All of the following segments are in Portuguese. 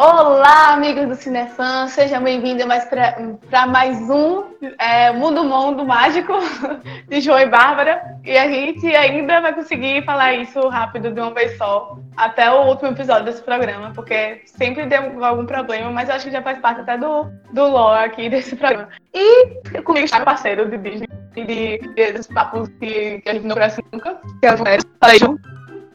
Olá, amigos do Cinefã, sejam bem-vindos mais para mais um é, Mundo Mundo Mágico de João e Bárbara. E a gente ainda vai conseguir falar isso rápido de uma vez só, até o último episódio desse programa, porque sempre deu algum problema, mas eu acho que já faz parte até do, do lore aqui desse programa. E comigo está meu parceiro de Disney, de, de, dos papos que, que a gente não conhece nunca, que é mulheres. Falei.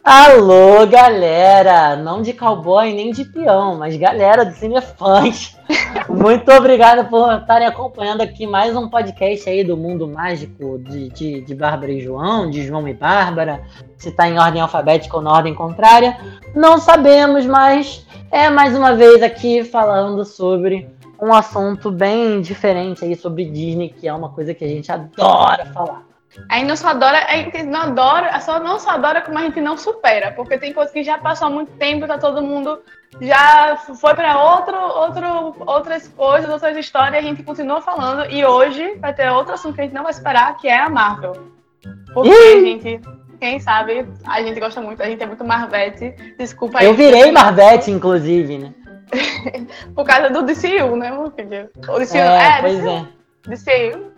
Alô, galera! Não de cowboy nem de peão, mas galera do Cinefãs. Muito obrigado por estarem acompanhando aqui mais um podcast aí do Mundo Mágico de, de, de Bárbara e João, de João e Bárbara. Se está em ordem alfabética ou na ordem contrária, não sabemos, mas é mais uma vez aqui falando sobre um assunto bem diferente aí sobre Disney, que é uma coisa que a gente adora falar. A gente não só adora, a gente não adora, só não só adora como a gente não supera, porque tem coisas que já passou há muito tempo, tá todo mundo já foi para outro, outro, outras coisas, outras histórias, a gente continua falando e hoje vai ter outro assunto que a gente não vai esperar, que é a Marvel. Porque a gente, quem sabe, a gente gosta muito, a gente é muito Marvete. Desculpa aí. Eu virei Marvete, inclusive, né? Por causa do DCU, né, meu filho? O DCU, é, é pois DCU. é. DCU.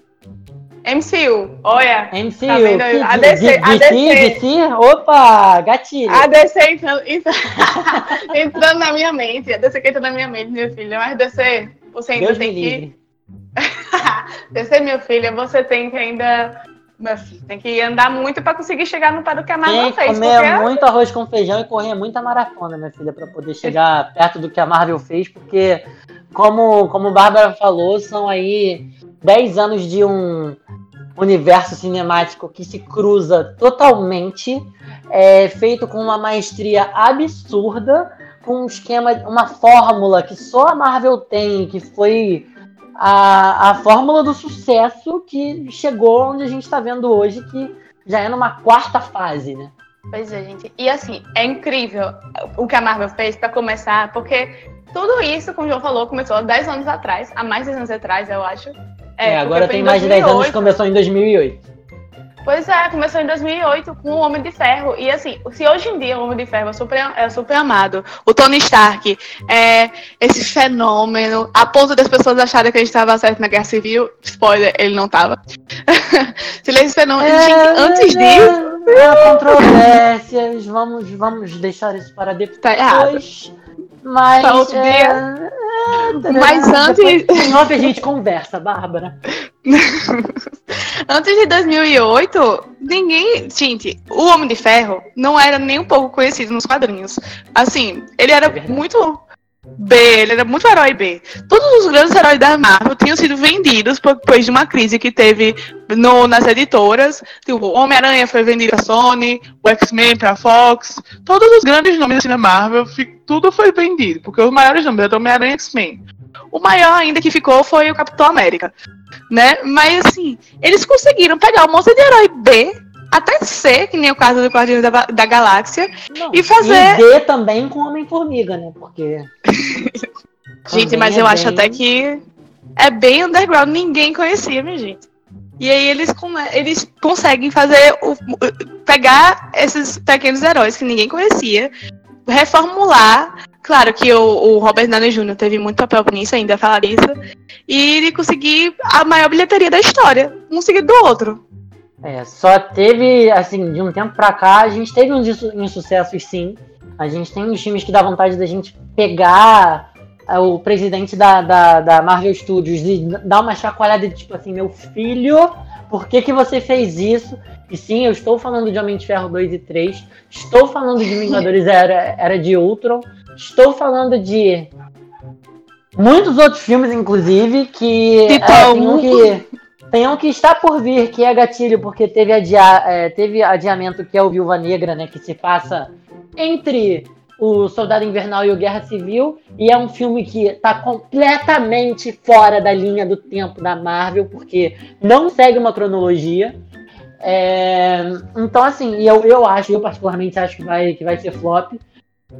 MCU, olha. MCU. Tá vendo? A DC, a DC. DC, Opa, gatilho. A DC entrando, entrando na minha mente. A DC que entra na minha mente, minha filha. Mas DC, você ainda Deus tem que. DC, minha filha, você tem que ainda. Meu filho, tem que andar muito para conseguir chegar no pé do que a Marvel tem fez. comer porque... muito arroz com feijão e correr muita maratona, minha filha, para poder chegar perto do que a Marvel fez, porque, como, como Bárbara falou, são aí 10 anos de um universo cinemático que se cruza totalmente, é, feito com uma maestria absurda, com um esquema, uma fórmula que só a Marvel tem, que foi a, a fórmula do sucesso que chegou onde a gente está vendo hoje, que já é numa quarta fase, né? Pois é, gente. E assim, é incrível o que a Marvel fez para começar, porque tudo isso, como o João falou, começou há 10 anos atrás, há mais de 10 anos atrás, eu acho. É, é agora tem mais de 10 anos, começou em 2008. Pois é, começou em 2008 com o Homem de Ferro. E assim, se hoje em dia o Homem de Ferro é super, é super amado, o Tony Stark é esse fenômeno, a ponto das pessoas acharem que ele estava certo na Guerra Civil, spoiler, ele não estava. se ele é esse fenômeno, é, gente, antes é, disso. Há controvérsias, vamos, vamos deixar isso para depois. Tá errado. Mas. Outro dia. Mas antes. Em off a gente conversa, Bárbara. antes de 2008, ninguém. Gente, o Homem de Ferro não era nem um pouco conhecido nos quadrinhos. Assim, ele era é muito B, ele era muito herói B. Todos os grandes heróis da Marvel tinham sido vendidos depois de uma crise que teve no, nas editoras. Tipo, Homem-Aranha foi vendido para Sony, o X-Men para Fox. Todos os grandes nomes da Marvel, tudo foi vendido, porque os maiores nomes eram Homem-Aranha e X-Men. O maior ainda que ficou foi o Capitão América. Né? Mas assim, eles conseguiram pegar um monte de herói B até C, que nem o caso do Guardiões da, da Galáxia, Não, e fazer. E D também com Homem-Formiga, né? Porque. gente, mas é eu bem... acho até que é bem underground, ninguém conhecia, minha gente. E aí eles, eles conseguem fazer o, pegar esses pequenos heróis que ninguém conhecia, reformular. Claro que o, o Robert Downey Jr. teve muito papel nisso, ainda falar isso. E ele conseguir a maior bilheteria da história, um seguido do outro. É, só teve, assim, de um tempo pra cá, a gente teve uns insucessos sim. A gente tem uns times que dá vontade da gente pegar o presidente da, da, da, Marvel Studios e dar uma chacoalhada de tipo assim, meu filho, por que, que você fez isso? E sim, eu estou falando de Homem de Ferro 2 e 3, estou falando de Vingadores Era, Era de Ultron, estou falando de muitos outros filmes, inclusive, que, é, que tem um que está por vir, que é gatilho, porque teve, adia é, teve adiamento, que é o Viúva Negra, né? Que se passa entre o Soldado Invernal e o Guerra Civil. E é um filme que está completamente fora da linha do tempo da Marvel, porque não segue uma cronologia. É, então, assim, eu, eu acho, eu particularmente acho que vai, que vai ser flop.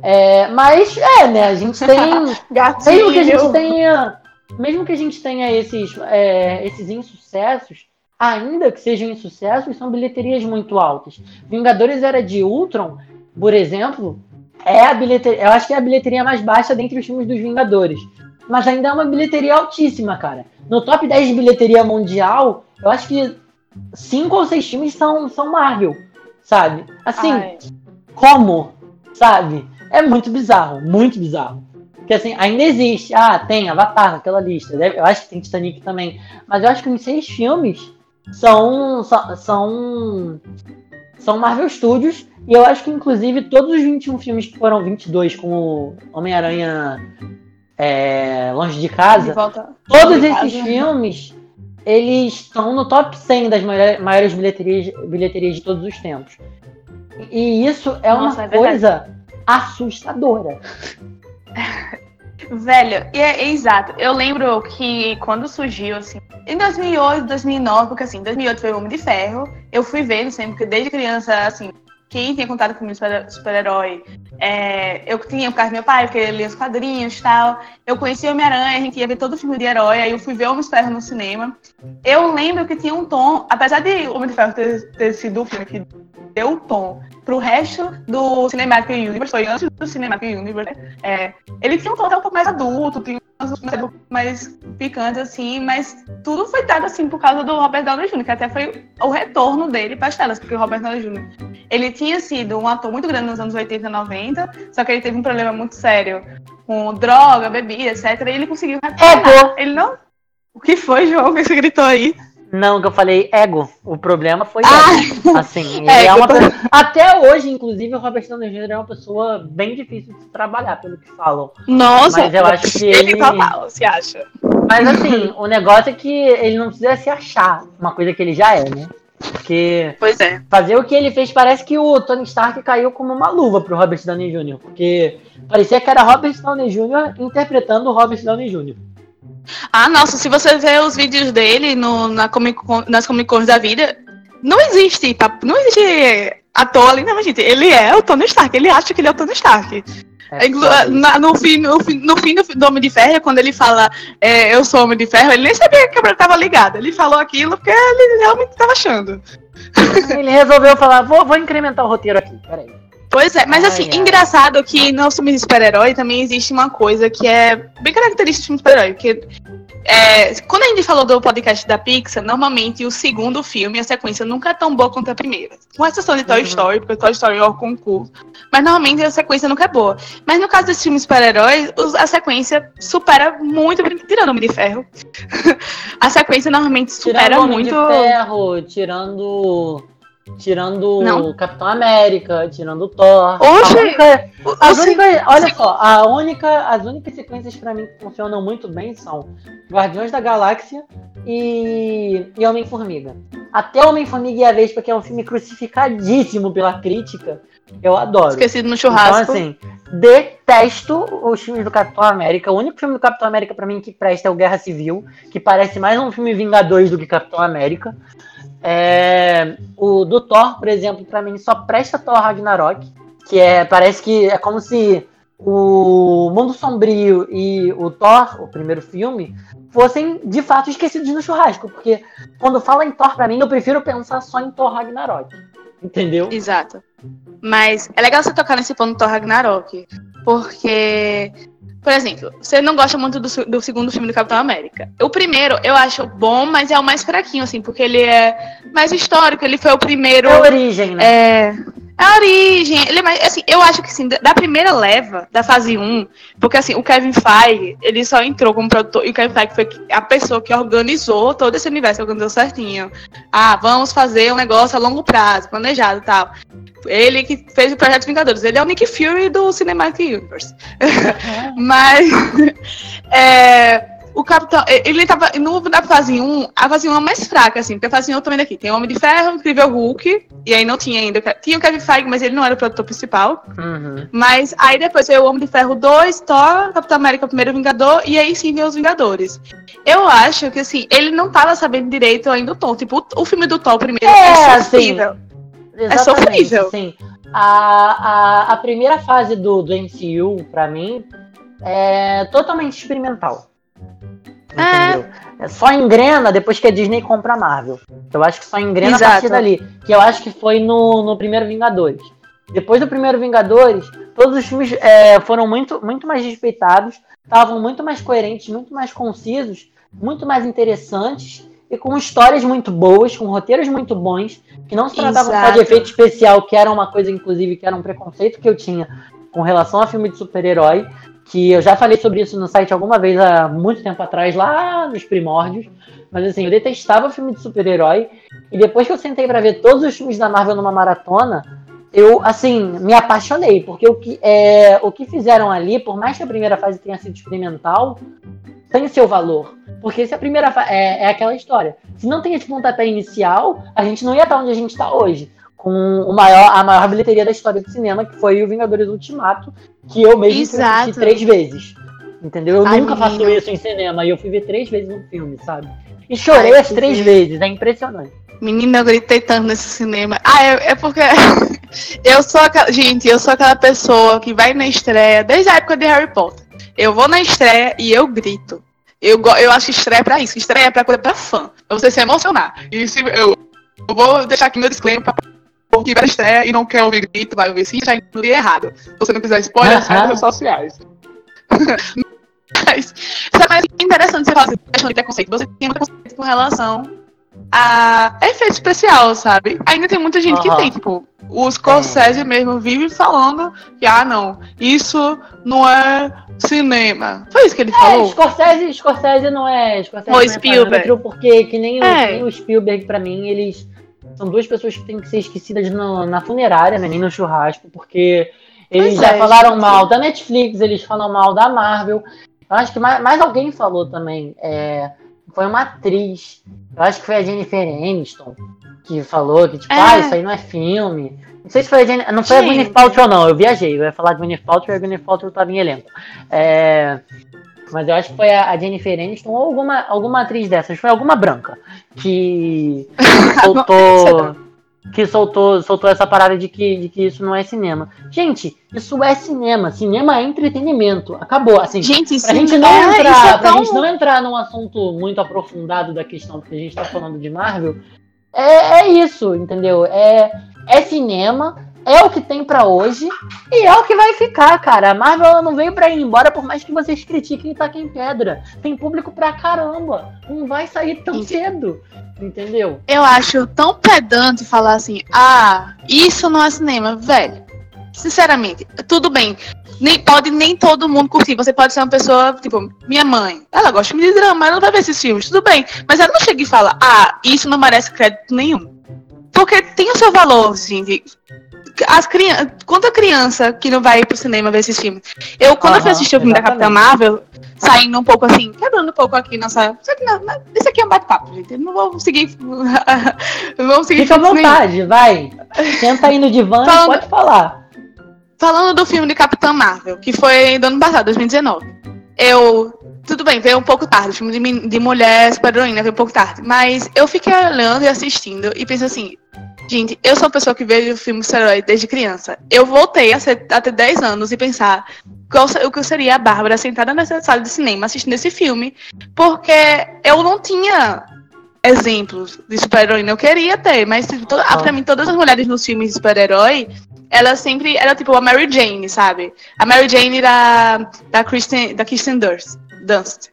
É, mas é, né? A gente tem. mesmo que a gente tenha. Mesmo que a gente tenha esses, é, esses insucessos, ainda que sejam insucessos, são bilheterias muito altas. Vingadores Era de Ultron, por exemplo, é a bilheteria. Eu acho que é a bilheteria mais baixa dentre os filmes dos Vingadores. Mas ainda é uma bilheteria altíssima, cara. No top 10 de bilheteria mundial, eu acho que cinco ou seis filmes são, são Marvel, sabe? Assim, Ai. como? Sabe? É muito bizarro, muito bizarro. Porque assim, ainda existe. Ah, tem Avatar naquela lista. Eu acho que tem Titanic também. Mas eu acho que os seis filmes são, são, são Marvel Studios. E eu acho que, inclusive, todos os 21 filmes que foram 22 com o Homem-Aranha é, Longe de Casa, de todos de esses casa. filmes, eles estão no top 100 das maiores bilheterias, bilheterias de todos os tempos. E isso é Nossa, uma é coisa assustadora. Velho, é, é, exato. Eu lembro que quando surgiu, assim, em 2008, 2009, porque assim, 2008 foi o Homem de Ferro, eu fui vendo sempre, porque desde criança, assim, quem tinha contato comigo super-herói, é, eu tinha por causa do meu pai, porque ele lia os quadrinhos e tal. Eu conhecia Homem-Aranha, a gente ia ver todo o filme de herói, aí eu fui ver Homem de Ferro no cinema. Eu lembro que tinha um tom, apesar de Homem de Ferro ter, ter sido o filme que deu o tom pro resto do Cinematic Universe, foi antes do Cinematic Universe, né? é, ele tinha um tom até um pouco mais adulto, tinha uns filmes mais picantes, assim, mas tudo foi dado, assim, por causa do Robert Downey Jr., que até foi o retorno dele para as telas, porque o Robert Downey Jr., ele tinha sido um ator muito grande nos anos 80 e 90, só que ele teve um problema muito sério com droga, bebida, etc, e ele conseguiu retornar. É, ele não... O que foi, João, que você gritou aí? Não, que eu falei ego. O problema foi ah, Assim, ele é, é uma tô... Até hoje, inclusive, o Robert Downey Jr. é uma pessoa bem difícil de se trabalhar, pelo que falam. Nossa, mas eu acho que ele, ele tá mal, você acha? Mas assim, o negócio é que ele não precisa se achar uma coisa que ele já é, né? Porque pois é. fazer o que ele fez parece que o Tony Stark caiu como uma luva pro Robert Downey Jr. Porque parecia que era Robert Downey Jr. interpretando o Robert Downey Jr. Ah, nossa, se você ver os vídeos dele no, na Comic -Con, nas Comic Cons da vida, não existe, tá? Não existe ator ali, não, gente. Ele é o Tony Stark, ele acha que ele é o Tony Stark. É na, no, fim, no, fim, no fim do Homem de Ferro, quando ele fala é, eu sou Homem de Ferro, ele nem sabia que a câmera estava ligada. Ele falou aquilo porque ele realmente estava achando. Ele resolveu falar, vou, vou incrementar o roteiro aqui, peraí. Pois é, mas assim, ai, engraçado que no filme de super-herói também existe uma coisa que é bem característica do super-herói, que é, quando a gente falou do podcast da Pixar, normalmente o segundo filme, a sequência nunca é tão boa quanto a primeira. Com exceção de Toy uhum. Story, porque Toy Story é o concurso. Mas normalmente a sequência nunca é boa. Mas no caso desse filme super-heróis, a sequência supera muito, tirando o Homem de Ferro. a sequência normalmente supera tirando muito. Homem de Ferro, tirando Tirando o Capitão América, tirando o Thor. Oxe, a única, as únicas, olha só, a única, as únicas sequências para mim que funcionam muito bem são Guardiões da Galáxia e, e Homem-Formiga. Até Homem-Formiga e a Vespa, que é um filme crucificadíssimo pela crítica, eu adoro. Esquecido no churrasco. Então, assim, detesto os filmes do Capitão América. O único filme do Capitão América para mim que presta é o Guerra Civil, que parece mais um filme Vingadores do que Capitão América. É, o do Thor, por exemplo, para mim só presta Thor Ragnarok, que é parece que é como se o Mundo Sombrio e o Thor, o primeiro filme, fossem de fato esquecidos no churrasco, porque quando fala em Thor para mim, eu prefiro pensar só em Thor Ragnarok. Entendeu? Exato. Mas é legal você tocar nesse ponto do Thor Ragnarok, porque por exemplo, você não gosta muito do, do, segundo filme do Capitão América. O primeiro eu acho bom, mas é o mais fraquinho, assim, porque ele é mais histórico, ele foi o primeiro. É a origem, né? É. É a origem. Ele é assim, eu acho que assim, da primeira leva, da fase 1, porque assim, o Kevin Feige, ele só entrou como produtor, e o Kevin Feige foi a pessoa que organizou todo esse universo, organizou certinho. Ah, vamos fazer um negócio a longo prazo, planejado e tal. Ele que fez o Projeto Vingadores. Ele é o Nick Fury do Cinematic Universe. Uhum. Mas. é, o Capitão. Ele tava. No, na fase 1, a fase 1 é mais fraca, assim, porque a fase 1 eu tô vendo aqui. Tem Homem de Ferro, Incrível Hulk. E aí não tinha ainda. Tinha o Kevin Feige, mas ele não era o produtor principal. Uhum. Mas aí depois veio o Homem de Ferro 2, Thor, Capitão América, o primeiro Vingador. E aí sim veio os Vingadores. Eu acho que, assim, ele não tava sabendo direito ainda o tom. Tipo, o, o filme do Thor primeiro é, é sofrível. Assim, é sofrível. Sim. a, a, a primeira fase do, do MCU, pra mim, é totalmente experimental. Entendeu? É. Só engrena depois que a Disney compra a Marvel. Eu acho que só engrena Exato. a partir dali. Que eu acho que foi no, no primeiro Vingadores. Depois do primeiro Vingadores, todos os filmes é, foram muito, muito mais respeitados, estavam muito mais coerentes, muito mais concisos, muito mais interessantes e com histórias muito boas, com roteiros muito bons, que não se tratavam só de efeito especial, que era uma coisa, inclusive, que era um preconceito que eu tinha com relação a filme de super-herói, que eu já falei sobre isso no site alguma vez há muito tempo atrás, lá nos primórdios. Mas assim, eu detestava filme de super-herói. E depois que eu sentei para ver todos os filmes da Marvel numa maratona, eu, assim, me apaixonei. Porque o que, é, o que fizeram ali, por mais que a primeira fase tenha sido experimental, tem seu valor. Porque se a primeira. É, é aquela história. Se não tem esse pontapé inicial, a gente não ia estar onde a gente está hoje com o maior, a maior bilheteria da história do cinema, que foi o Vingadores Ultimato, que eu mesmo assisti três vezes. Entendeu? Eu Ai, nunca menino. faço isso em cinema e eu fui ver três vezes um filme, sabe? E chorei Ai, as três vezes, é impressionante. Menina, eu gritei tanto nesse cinema. Ah, é, é porque eu sou aquela. Gente, eu sou aquela pessoa que vai na estreia desde a época de Harry Potter. Eu vou na estreia e eu grito. Eu, eu acho estreia pra isso. Estreia é pra coisa pra fã. Pra você se emocionar. E se eu, eu vou deixar aqui meu disclaimer pra que vai estreia e não quer ouvir grito, vai ouvir sim, já entendi errado. Se você não quiser spoiler, nas redes sociais. Mas, é mais interessante você falar assim, questão de preconceito. Você tem preconceito com relação a efeito especial, sabe? Ainda tem muita gente que tem, tipo, o Scorsese mesmo vive falando que, ah, não, isso não é cinema. Foi isso que ele é, falou? Scorsese, Scorsese não é. Scorsese não é Spielberg. Porque que nem, é. o, nem o Spielberg, pra mim, eles são duas pessoas que têm que ser esquecidas no, na funerária, né? Nem no churrasco, porque eles já é, falaram gente. mal da Netflix, eles falam mal da Marvel. Eu acho que mais, mais alguém falou também. É, foi uma atriz. Eu acho que foi a Jennifer Aniston que falou que, tipo, é. ah, isso aí não é filme. Não sei se foi a Jennifer. Não foi Sim. a Gwyneth Paltrow, não. Eu viajei. Eu ia falar de Gwyneth Paltrow e a Gwyneth Paltrow estava em elenco. É, mas eu acho que foi a, Jennifer Aniston ou alguma, alguma atriz dessas. Foi alguma branca que soltou. que soltou, soltou essa parada de que, de que isso não é cinema. Gente, isso é cinema. Cinema é entretenimento. Acabou. Assim, gente, pra, gente não é, entrar, é pra gente não entrar num assunto muito aprofundado da questão, porque a gente tá falando de Marvel, é, é isso, entendeu? É, é cinema, é o que tem para hoje e é o que vai ficar, cara. A Marvel não veio para ir embora, por mais que vocês critiquem e taquem pedra. Tem público pra caramba. Não vai sair tão cedo. Entendeu? Eu acho tão pedante falar assim: ah, isso não é cinema, velho. Sinceramente, tudo bem. Nem, pode nem todo mundo curtir. Você pode ser uma pessoa, tipo, minha mãe. Ela gosta de drama, ela não vai ver esses filmes, tudo bem. Mas ela não chega e fala, ah, isso não merece crédito nenhum. Porque tem o seu valor, gente as crianças. Quanta criança que não vai pro cinema ver esses filmes? Eu, quando uhum, eu fui assistir o filme exatamente. da Capitã Marvel, saindo um pouco assim, quebrando um pouco aqui nossa. Isso aqui, não, isso aqui é um bate-papo, gente. Não vou seguir. não vou seguir Fica à vontade, vai. Senta aí no divã Falando... pode falar. Falando do filme de Capitã Marvel, que foi do ano passado, 2019. Eu tudo bem, veio um pouco tarde. filme de, de mulher super-heroína veio um pouco tarde. Mas eu fiquei olhando e assistindo e penso assim: Gente, eu sou uma pessoa que vejo filmes de herói desde criança. Eu voltei a, ser, a ter 10 anos e pensar qual, o que seria a Bárbara sentada nessa sala de cinema assistindo esse filme, porque eu não tinha exemplos de super-heroína. Eu queria ter, mas tipo, to, pra mim, todas as mulheres nos filmes de super-herói, ela sempre era tipo a Mary Jane, sabe? A Mary Jane da, da Kristen, da Kristen Durst. Dunst.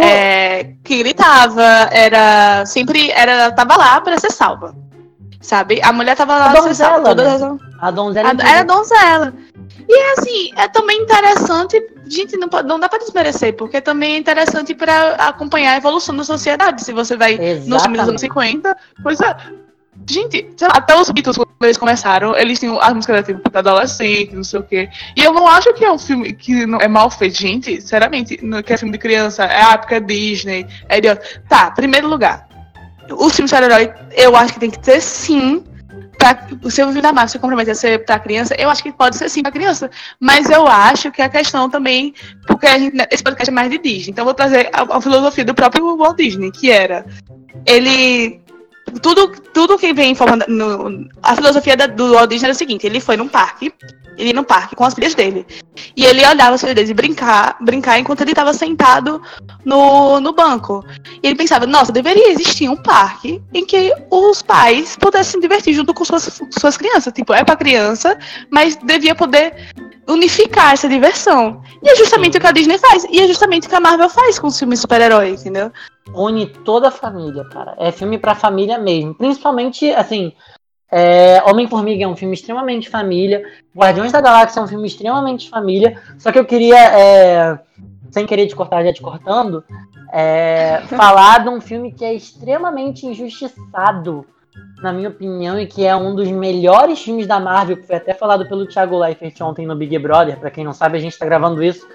É, que gritava, era sempre era tava lá para ser salva. Sabe? A mulher tava lá. A donzela. Todas né? A donzela. A, era a donzela. E assim, é também interessante. Gente, não, não dá pra desmerecer, porque também é interessante para acompanhar a evolução da sociedade. Se você vai Exatamente. nos filmes dos anos 50, pois é. Gente, lá, até os Beatles, quando eles começaram, eles tinham as músicas tipo pra adolescente, não sei o quê. E eu não acho que é um filme que não é mal feito, gente. Sinceramente, que é filme de criança, é a época Disney, é de... Tá, primeiro lugar o filme de herói eu acho que tem que ter sim. Pra, o seu filme da Marvel se comprometer a ser pra criança, eu acho que pode ser sim pra criança. Mas eu acho que a questão também, porque gente, esse podcast é mais de Disney, então eu vou trazer a, a filosofia do próprio Walt Disney, que era ele tudo, tudo que vem. No, a filosofia da, do Walt Disney era o seguinte: ele foi num parque, ele ia no parque com as filhas dele. E ele olhava as filhas dele brincar, brincar enquanto ele estava sentado no, no banco. E ele pensava: nossa, deveria existir um parque em que os pais pudessem se divertir junto com suas, suas crianças. Tipo, é para criança, mas devia poder unificar essa diversão. E é justamente o que a Disney faz. E é justamente o que a Marvel faz com os filmes super-herói, entendeu? Une toda a família, cara. É filme pra família mesmo. Principalmente, assim. É, Homem-Formiga é um filme extremamente família. Guardiões da Galáxia é um filme extremamente família. Só que eu queria, é, sem querer te cortar, já te cortando, é, falar de um filme que é extremamente injustiçado na minha opinião, e que é um dos melhores filmes da Marvel, que foi até falado pelo Thiago Leifert ontem no Big Brother. Para quem não sabe, a gente está gravando isso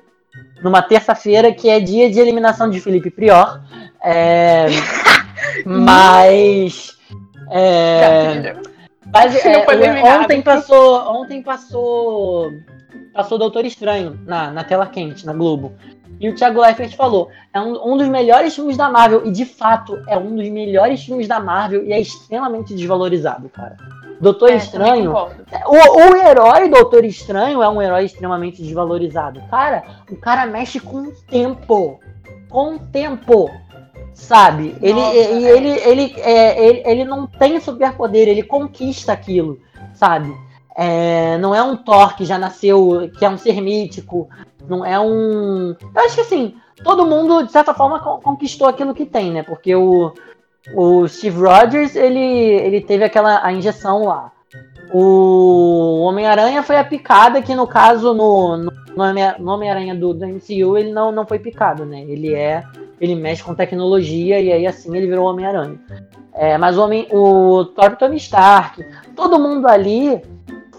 numa terça-feira, que é dia de eliminação de Felipe Prior. É, mas. É, mas é, ontem passou. Ontem passou. Passou Doutor Estranho na, na tela quente, na Globo. E o Thiago Leifert falou: é um, um, dos melhores filmes da Marvel, e de fato é um dos melhores filmes da Marvel e é extremamente desvalorizado, cara. Doutor é, Estranho. O, o herói Doutor Estranho é um herói extremamente desvalorizado. Cara, o cara mexe com o tempo. Com o tempo. Sabe? Ele, Nossa, ele, é. ele, ele, é, ele, ele não tem superpoder, ele conquista aquilo, sabe? É, não é um Thor que já nasceu, que é um ser mítico, não é um. Eu acho que assim, todo mundo, de certa forma, conquistou aquilo que tem, né? Porque o, o Steve Rogers, ele, ele teve aquela a injeção lá. O Homem-Aranha foi a picada, que no caso, no, no, no Homem-Aranha do, do MCU, ele não, não foi picado, né? Ele é. Ele mexe com tecnologia e aí assim ele virou Homem-Aranha. É, mas o, homem, o Thor Tony Stark, todo mundo ali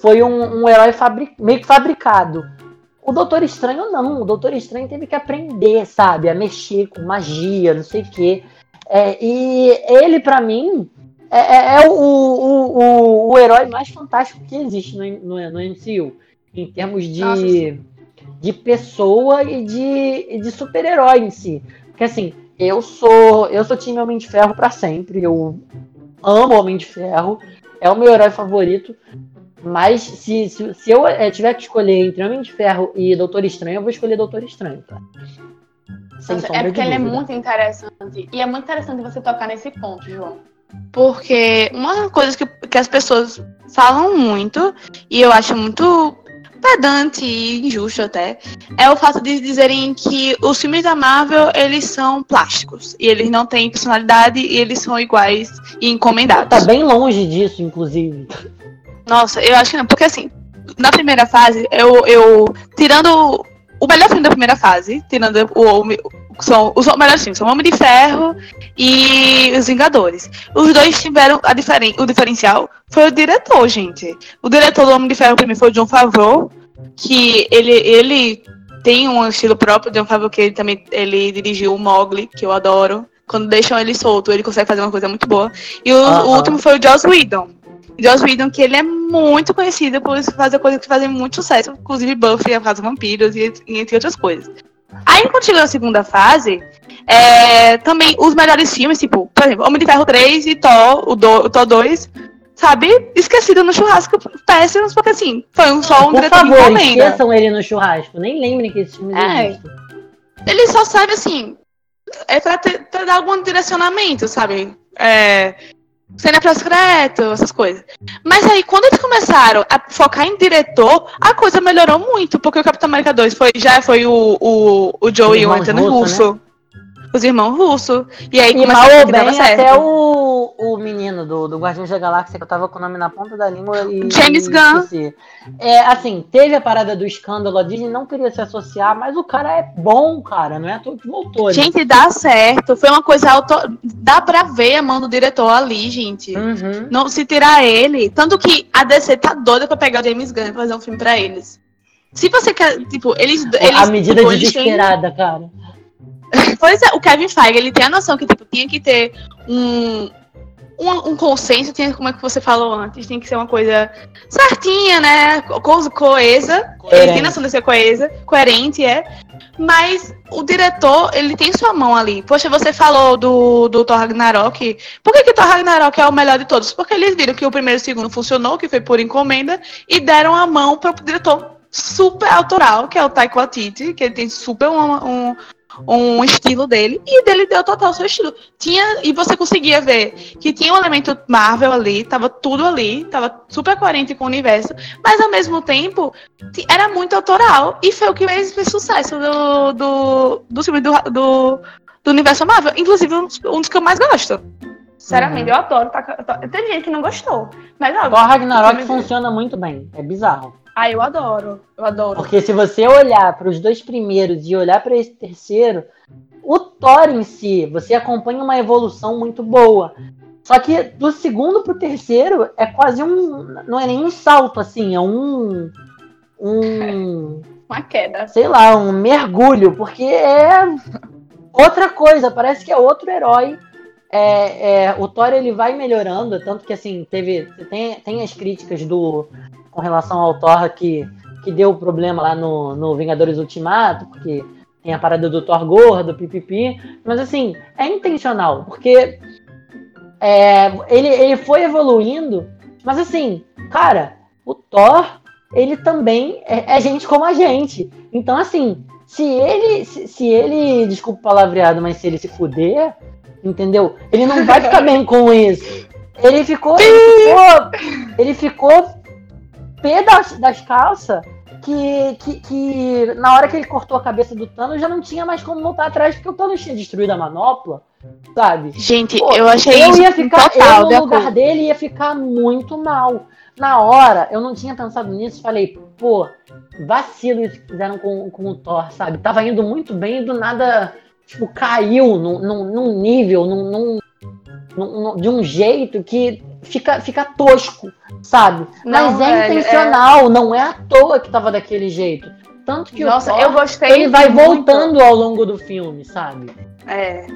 foi um, um herói fabri, meio que fabricado. O Doutor Estranho não. O Doutor Estranho teve que aprender, sabe? A mexer com magia, não sei o quê. É, e ele, para mim, é, é, é o, o, o, o, herói mais fantástico que existe no, no, no MCU. Em termos de, de pessoa e de, de super-herói em si. Porque assim, eu sou. Eu sou time Homem de Ferro para sempre. Eu amo Homem de Ferro. É o meu herói favorito. Mas se, se, se eu é, tiver que escolher entre Homem de Ferro e Doutor Estranho, eu vou escolher Doutor Estranho, tá? É porque ele é muito interessante. E é muito interessante você tocar nesse ponto, João. Porque uma coisa que, que as pessoas falam muito, e eu acho muito pedante e injusto até, é o fato de dizerem que os filmes da Marvel, eles são plásticos. E eles não têm personalidade e eles são iguais e encomendados. Tá bem longe disso, inclusive. Nossa, eu acho que não. Porque assim, na primeira fase, eu, eu tirando o melhor filme da primeira fase, tirando o, o são os melhores filmes, são Homem de Ferro e Os Vingadores. Os dois tiveram a diferen, o diferencial foi o diretor, gente. O diretor do Homem de Ferro primeiro foi o John Favreau, que ele ele tem um estilo próprio, John Favreau que ele também ele dirigiu o Mowgli, que eu adoro. Quando deixam ele solto, ele consegue fazer uma coisa muito boa. E o, uh -huh. o último foi o Joss Whedon, Joss Whedon, que ele é muito conhecido por fazer coisas que fazem muito sucesso, inclusive Buffy, a Casa Vampiros e, entre outras coisas. Aí, quando chegou na segunda fase, é, também os melhores filmes, tipo, por exemplo, Homem de Ferro 3 e Thor, o, do, o Thor 2, sabe, esquecido no churrasco, péssimos, porque assim, foi um, só um Por favor, esqueçam ele no churrasco, nem lembrem que esse filme é, existe. Ele só serve assim, é pra, ter, pra dar algum direcionamento, sabe? É, cena pós-crédito, essas coisas. Mas aí, quando eles começaram a focar em diretor, a coisa melhorou muito, porque o Capitão América 2 foi, já foi o, o, o Joey Anthony Russo. Né? Os irmãos russos. E aí e mal ou bem até o, o menino do, do Guardiões da Galáxia, que eu tava com o nome na ponta da língua e. James e, Gunn. É, assim, teve a parada do escândalo, a Disney não queria se associar, mas o cara é bom, cara, não é à toa que voltou. Né? Gente, dá certo. Foi uma coisa auto... Dá pra ver a mão do diretor ali, gente. Uhum. Não se tirar ele. Tanto que a DC tá doida pra pegar o James Gunn e fazer um filme pra eles. Se você quer, tipo, eles. eles a medida tipo, desesperada, têm... cara. Pois é, o Kevin Feige, ele tem a noção que tipo, tinha que ter um, um, um, consenso, tinha, como é que você falou antes, tem que ser uma coisa certinha, né? Co coesa. Ele tem noção de ser coesa, coerente, é. Mas o diretor, ele tem sua mão ali. Poxa, você falou do, do Thor Ragnarok. Por que, que Thor Ragnarok é o melhor de todos? Porque eles viram que o primeiro e o segundo funcionou, que foi por encomenda, e deram a mão para o diretor super autoral, que é o Taiko Waititi, que ele tem super um, um, um estilo dele e dele deu total seu estilo. Tinha e você conseguia ver que tinha um elemento Marvel ali, tava tudo ali, tava super coerente com o universo, mas ao mesmo tempo era muito autoral e foi o que fez, fez sucesso do do do filme do, do, do universo Marvel, inclusive um, um dos que eu mais gosto. Sinceramente, uhum. eu adoro. Tá, tem gente que não gostou. Mas ó, Ragnarok funciona muito bem. É bizarro. Ah, eu adoro. Eu adoro. Porque se você olhar para os dois primeiros e olhar para esse terceiro, o Thor em si, você acompanha uma evolução muito boa. Só que do segundo pro terceiro é quase um. Não é nem um salto, assim, é um. Um. Uma queda. Sei lá, um mergulho, porque é outra coisa, parece que é outro herói. É, é, o Thor ele vai melhorando, tanto que assim, teve. Tem, tem as críticas do, com relação ao Thor que, que deu problema lá no, no Vingadores Ultimato, porque tem a parada do Thor gordo, pipipi. Mas assim, é intencional, porque é, ele, ele foi evoluindo, mas assim, cara, o Thor, ele também é, é gente como a gente. Então, assim, se ele, se, se, ele, desculpa o palavreado, mas se ele se fuder, entendeu? Ele não vai ficar bem com isso. Ele ficou, ele ficou, ele ficou pé das, das calças que, que, que, na hora que ele cortou a cabeça do Thanos já não tinha mais como voltar atrás, porque o Thanos tinha destruído a manopla, sabe? Gente, Pô, eu achei eu ia ficar, total, eu no lugar dele ia ficar muito mal. Na hora, eu não tinha pensado nisso, falei, pô, vacilo isso que fizeram com, com o Thor, sabe? Tava indo muito bem e do nada, tipo, caiu num, num, num nível, num, num, num, de um jeito que fica, fica tosco, sabe? Não, Mas é, é intencional, é... não é à toa que tava daquele jeito. Tanto que Nossa, o Thor, eu gostei ele vai muito. voltando ao longo do filme, sabe? É.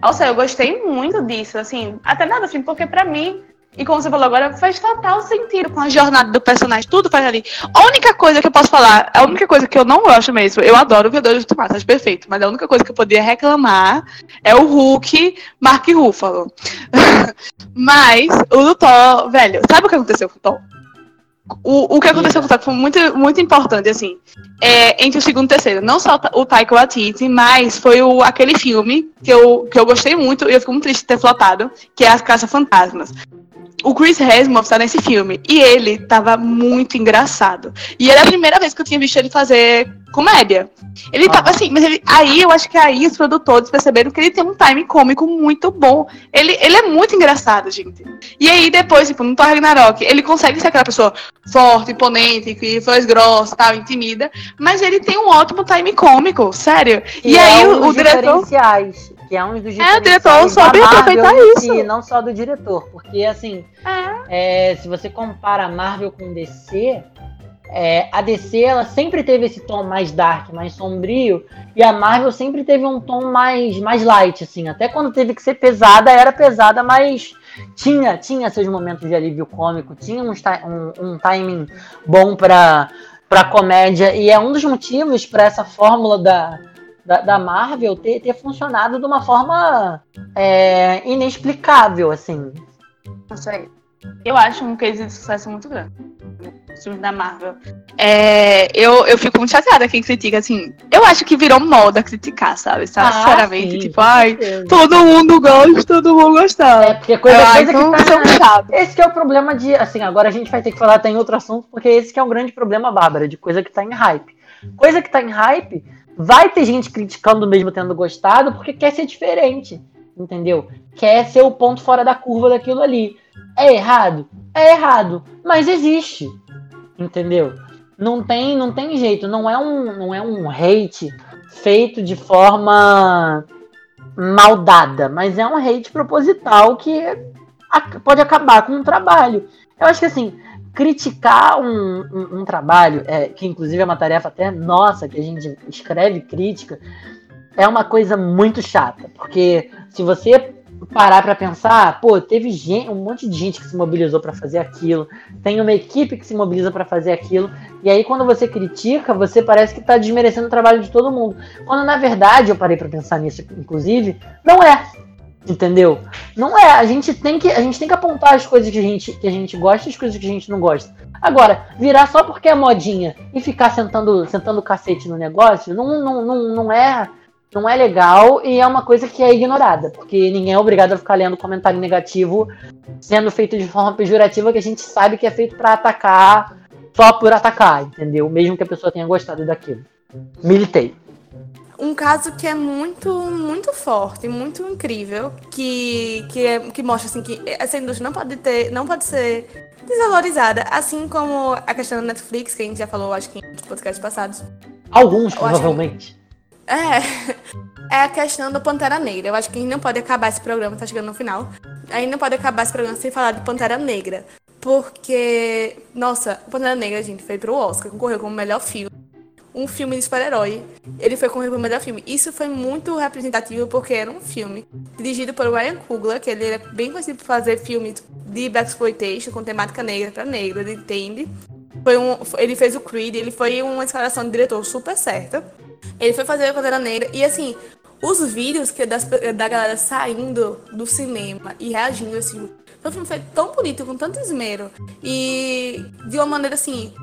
Nossa, eu gostei muito disso, assim, até nada assim, porque para mim e como você falou agora, faz total sentido com a jornada do personagem, tudo faz ali. A única coisa que eu posso falar, a única coisa que eu não gosto mesmo, eu adoro o Vingadores do Tomate, acho perfeito, mas a única coisa que eu poderia reclamar é o Hulk Mark Ruffalo. mas o do Thor, velho, sabe o que aconteceu com o Thor? O, o que aconteceu com o Thor foi muito, muito importante, assim, é, entre o segundo e o terceiro. Não só o Taika Waititi, mas foi o, aquele filme que eu, que eu gostei muito e eu fico muito triste de ter flopado, que é As Caças Fantasmas o Chris Hemsworth tá nesse filme e ele tava muito engraçado. E era a primeira vez que eu tinha visto ele fazer comédia. Ele ah. tava assim, mas ele, aí eu acho que aí os produtores perceberam que ele tem um time cômico muito bom. Ele, ele é muito engraçado, gente. E aí depois, tipo, no Thor Ragnarok, ele consegue ser aquela pessoa forte, imponente, que voz grossa, tal, intimida, mas ele tem um ótimo time cômico, sério. E, e aí é um o, o diretor que é um dos É, o diretor soube aproveitar isso. E não só do diretor, porque assim, é. É, se você compara a Marvel com DC, é, a DC ela sempre teve esse tom mais dark, mais sombrio, e a Marvel sempre teve um tom mais, mais light, assim. Até quando teve que ser pesada, era pesada, mas tinha, tinha seus momentos de alívio cômico, tinha um, um, um timing bom para para comédia, e é um dos motivos para essa fórmula da, da, da Marvel ter, ter funcionado de uma forma é, inexplicável, assim. Isso aí. Eu acho um case de sucesso muito grande. Os filmes da Marvel. É, eu, eu fico muito chateada quem critica, assim. Eu acho que virou moda criticar, sabe? sabe? Ah, Sinceramente, sim, tipo, ai, todo mundo gosta, todo mundo gosta. É, porque coisa, é, coisa que tá. Esse que é o problema de. Assim, agora a gente vai ter que falar até em outro assunto, porque esse que é um grande problema, Bárbara, de coisa que tá em hype. Coisa que tá em hype Vai ter gente criticando mesmo tendo gostado porque quer ser diferente, entendeu? Quer ser o ponto fora da curva daquilo ali. É errado? É errado, mas existe, entendeu? Não tem, não tem jeito, não é um, não é um hate feito de forma maldada, mas é um hate proposital que pode acabar com o trabalho. Eu acho que assim, criticar um, um, um trabalho, é, que inclusive é uma tarefa até nossa, que a gente escreve crítica, é uma coisa muito chata, porque se você parar para pensar, pô, teve gente, um monte de gente que se mobilizou para fazer aquilo, tem uma equipe que se mobiliza para fazer aquilo, e aí quando você critica, você parece que tá desmerecendo o trabalho de todo mundo. Quando na verdade, eu parei para pensar nisso, inclusive, não é. Entendeu? Não é. A gente tem que, a gente tem que apontar as coisas que a gente, que a gente gosta e as coisas que a gente não gosta. Agora, virar só porque é modinha e ficar sentando, sentando cacete no negócio, não, não, não, não é não é legal e é uma coisa que é ignorada, porque ninguém é obrigado a ficar lendo comentário negativo sendo feito de forma pejorativa que a gente sabe que é feito para atacar só por atacar, entendeu? Mesmo que a pessoa tenha gostado daquilo. Militei um caso que é muito, muito forte, muito incrível, que, que, é, que mostra assim que essa indústria não pode ter, não pode ser desvalorizada, assim como a questão da Netflix, que a gente já falou, acho que em podcasts passados. Alguns, provavelmente. Que, é, é a questão do Pantera Negra. Eu acho que a gente não pode acabar esse programa, tá chegando no final. A gente não pode acabar esse programa sem falar de Pantera Negra. Porque, nossa, Pantera Negra, gente, foi pro Oscar, concorreu como melhor filme um filme de super-herói. Ele foi com o melhor filme. Isso foi muito representativo porque era um filme dirigido por Ryan Coogler, que ele é bem conhecido por fazer filmes de black exploitation com temática negra para negro, ele entende. Foi um, ele fez o Creed, ele foi uma escalação de diretor super certa. Ele foi fazer a Pantera Negra e assim, os vídeos que das, da galera saindo do cinema e reagindo assim, foi um filme feito tão bonito, com tanto esmero e de uma maneira assim,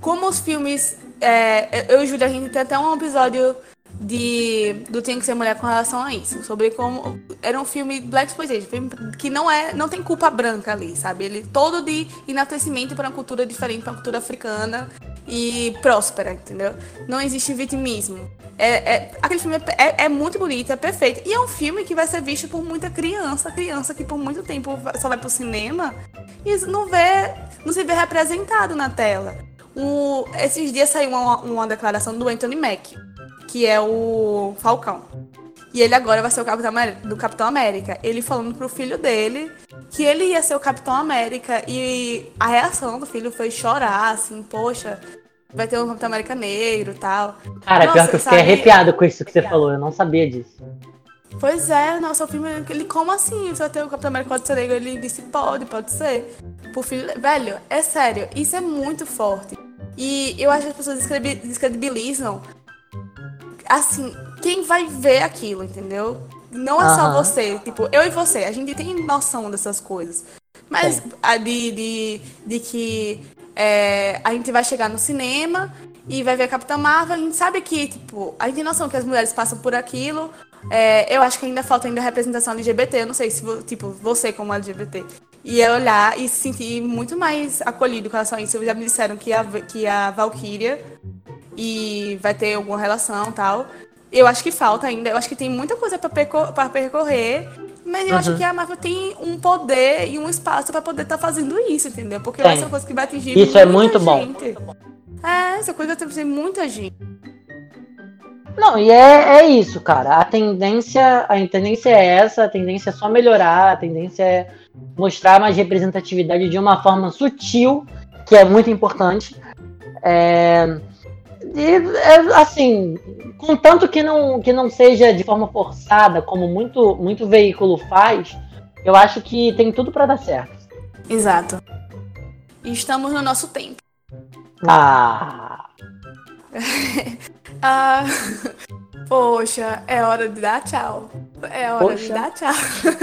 como os filmes é, eu e Júlia, a gente tem até um episódio de do Tem que ser mulher com relação a isso, sobre como era um filme black exploitation, filme que não é, não tem culpa branca ali, sabe? Ele todo de enaltecimento para uma cultura diferente, para uma cultura africana e próspera, entendeu? Não existe vitimismo. É, é aquele filme é, é, é, muito bonito, é perfeito. E é um filme que vai ser visto por muita criança, criança que por muito tempo só vai pro cinema e não vê, não se vê representado na tela. O, esses dias saiu uma, uma declaração do Anthony Mack, que é o Falcão. E ele agora vai ser o Capitão América, do Capitão América. Ele falando pro filho dele que ele ia ser o Capitão América. E a reação do filho foi chorar, assim, poxa, vai ter um Capitão América negro e tal. Cara, nossa, pior que eu fiquei sabe... arrepiado com isso que você falou, eu não sabia disso. Pois é, nossa, o filme, ele, como assim? Você vai ter o Capitão América pode ser negro? Ele disse, pode, pode ser. Por filho, velho, é sério, isso é muito forte. E eu acho que as pessoas descredibilizam. Assim, quem vai ver aquilo, entendeu? Não é só você. Tipo, eu e você, a gente tem noção dessas coisas. Mas a de, de, de que é, a gente vai chegar no cinema e vai ver a Capitã Marvel, a gente sabe que, tipo, a gente tem noção que as mulheres passam por aquilo. É, eu acho que ainda falta ainda representação LGBT. Eu não sei se, tipo, você como LGBT ia olhar e se sentir muito mais acolhido com relação a isso. Já me disseram que a, que a Valkyria e vai ter alguma relação tal. Eu acho que falta ainda. Eu acho que tem muita coisa para percor percorrer. Mas eu uhum. acho que a Marvel tem um poder e um espaço para poder estar tá fazendo isso, entendeu? Porque tem. vai ser uma coisa que vai atingir Isso é muito gente. bom. É, essa coisa vai atingir muita gente. Não, e é, é isso, cara. A tendência, a tendência é essa, a tendência é só melhorar, a tendência é mostrar mais representatividade de uma forma sutil, que é muito importante. É, e, é, assim, contanto que não, que não seja de forma forçada, como muito, muito veículo faz, eu acho que tem tudo para dar certo. Exato. Estamos no nosso tempo. Ah! ah poxa, é hora de dar tchau. É hora Poxa. de dar tchau.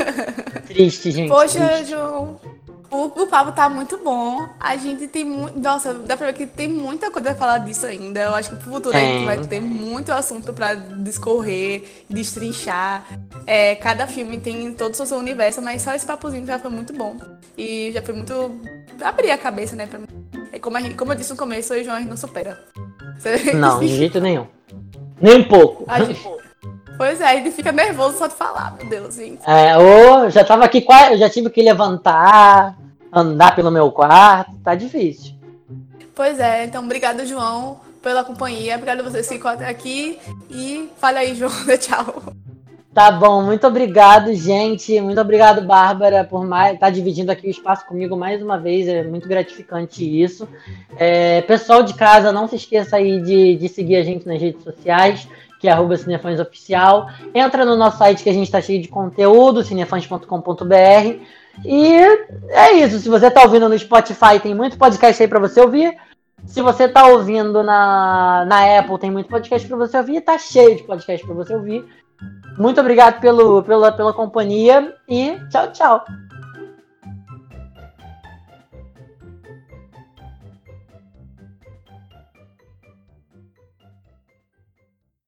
Triste, gente. Poxa, triste. João. O, o papo tá muito bom. A gente tem muito. Nossa, dá pra ver que tem muita coisa a falar disso ainda. Eu acho que pro futuro a gente vai ter muito assunto pra discorrer, destrinchar. É, cada filme tem todo o seu universo, mas só esse papozinho já foi muito bom. E já foi muito. abrir a cabeça, né? Pra mim. É como, gente, como eu disse no começo, o João a gente não supera. Não, de jeito nenhum. Nem um pouco. Pois é, ele fica nervoso só de falar, meu Deus, gente. É, ou já tava aqui, eu já tive que levantar, andar pelo meu quarto, tá difícil. Pois é, então obrigado, João, pela companhia. Obrigado a vocês que ficam até aqui. E fala aí, João, tchau. Tá bom, muito obrigado, gente. Muito obrigado, Bárbara, por estar tá dividindo aqui o espaço comigo mais uma vez. É muito gratificante isso. É, pessoal de casa, não se esqueça aí de, de seguir a gente nas redes sociais, que é arroba Cinefãs Oficial. Entra no nosso site que a gente está cheio de conteúdo, cinefãs.com.br. E é isso. Se você está ouvindo no Spotify, tem muito podcast aí para você ouvir. Se você está ouvindo na, na Apple, tem muito podcast para você ouvir. Tá cheio de podcast para você ouvir. Muito obrigado pelo, pela, pela companhia e tchau, tchau.